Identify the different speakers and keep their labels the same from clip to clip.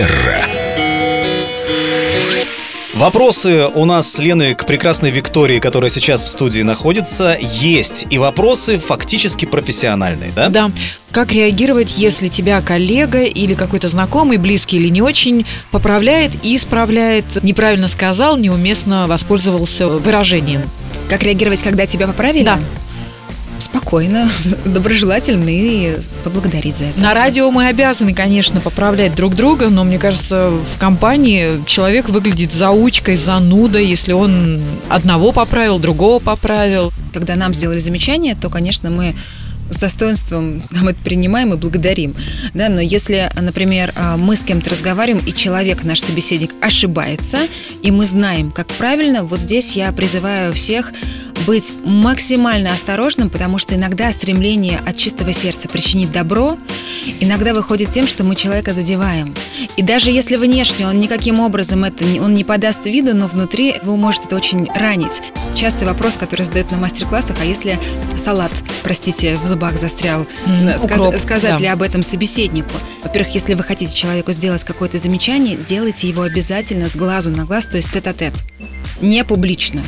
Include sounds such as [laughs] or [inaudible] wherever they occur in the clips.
Speaker 1: Манера.
Speaker 2: Вопросы у нас с Леной к прекрасной Виктории, которая сейчас в студии находится, есть. И вопросы фактически профессиональные, да?
Speaker 3: Да. Как реагировать, если тебя коллега или какой-то знакомый, близкий или не очень, поправляет и исправляет, неправильно сказал, неуместно воспользовался выражением?
Speaker 4: Как реагировать, когда тебя поправили?
Speaker 3: Да.
Speaker 4: Спокойно, [laughs] доброжелательно и поблагодарить за это.
Speaker 3: На радио мы обязаны, конечно, поправлять друг друга, но мне кажется, в компании человек выглядит заучкой, занудой, если он одного поправил, другого поправил.
Speaker 4: Когда нам сделали замечание, то, конечно, мы с достоинством нам это принимаем и благодарим. Да, но если, например, а, мы с кем-то разговариваем, и человек, наш собеседник, ошибается, и мы знаем, как правильно, вот здесь я призываю всех быть максимально осторожным, потому что иногда стремление от чистого сердца причинить добро иногда выходит тем, что мы человека задеваем. И даже если внешне он никаким образом это он не подаст виду, но внутри его может это очень ранить. Частый вопрос, который задают на мастер-классах, а если салат, простите, в зубах застрял,
Speaker 3: М,
Speaker 4: сказ-
Speaker 3: укроп,
Speaker 4: сказать
Speaker 3: да.
Speaker 4: ли об этом собеседнику? Во-первых, если вы хотите человеку сделать какое-то замечание, делайте его обязательно с глазу на глаз, то есть тет-а-тет, не публично.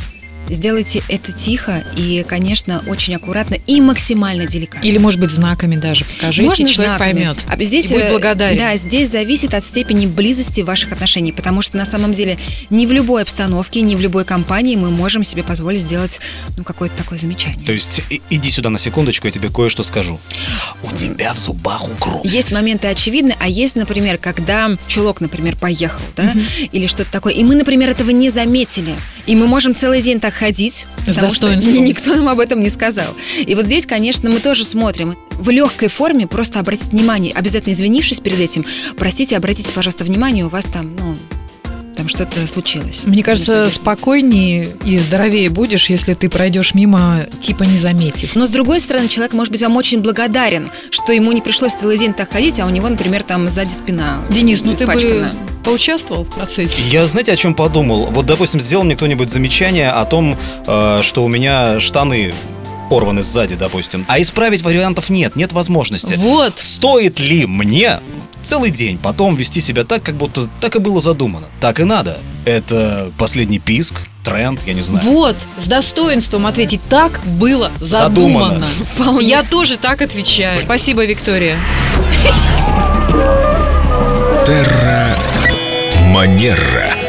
Speaker 4: Сделайте это тихо и, конечно, очень аккуратно и максимально деликатно.
Speaker 3: Или, может быть, знаками даже покажите,
Speaker 4: Можно
Speaker 3: и человек
Speaker 4: знаками.
Speaker 3: поймет.
Speaker 4: А здесь,
Speaker 3: и будет
Speaker 4: э,
Speaker 3: благодарен.
Speaker 4: Да, здесь зависит от степени близости ваших отношений, потому что на самом деле не в любой обстановке, не в любой компании мы можем себе позволить сделать ну, какое-то такое замечание.
Speaker 2: То есть иди сюда на секундочку, я тебе кое-что скажу. У тебя в зубах укроп.
Speaker 4: Есть моменты очевидны, а есть, например, когда чулок, например, поехал, да, или что-то такое, и мы, например, этого не заметили, и мы можем целый день так ходить, потому что никто нам об этом не сказал. И вот здесь, конечно, мы тоже смотрим. В легкой форме просто обратить внимание, обязательно извинившись перед этим, простите, обратите, пожалуйста, внимание, у вас там, ну, там что-то случилось.
Speaker 3: Мне кажется, спокойнее и здоровее будешь, если ты пройдешь мимо, типа не заметив.
Speaker 4: Но с другой стороны, человек может быть вам очень благодарен, что ему не пришлось целый день так ходить, а у него, например, там сзади спина
Speaker 3: Денис, ну ты бы поучаствовал в процессе?
Speaker 2: Я, знаете, о чем подумал? Вот, допустим, сделал мне кто-нибудь замечание о том, э, что у меня штаны порваны сзади, допустим. А исправить вариантов нет, нет возможности.
Speaker 3: Вот.
Speaker 2: Стоит ли мне целый день потом вести себя так, как будто так и было задумано? Так и надо. Это последний писк, тренд, я не знаю.
Speaker 3: Вот, с достоинством ответить. Так было задумано.
Speaker 2: Задумано.
Speaker 3: Я тоже так отвечаю. Спасибо, Виктория.
Speaker 1: Манера.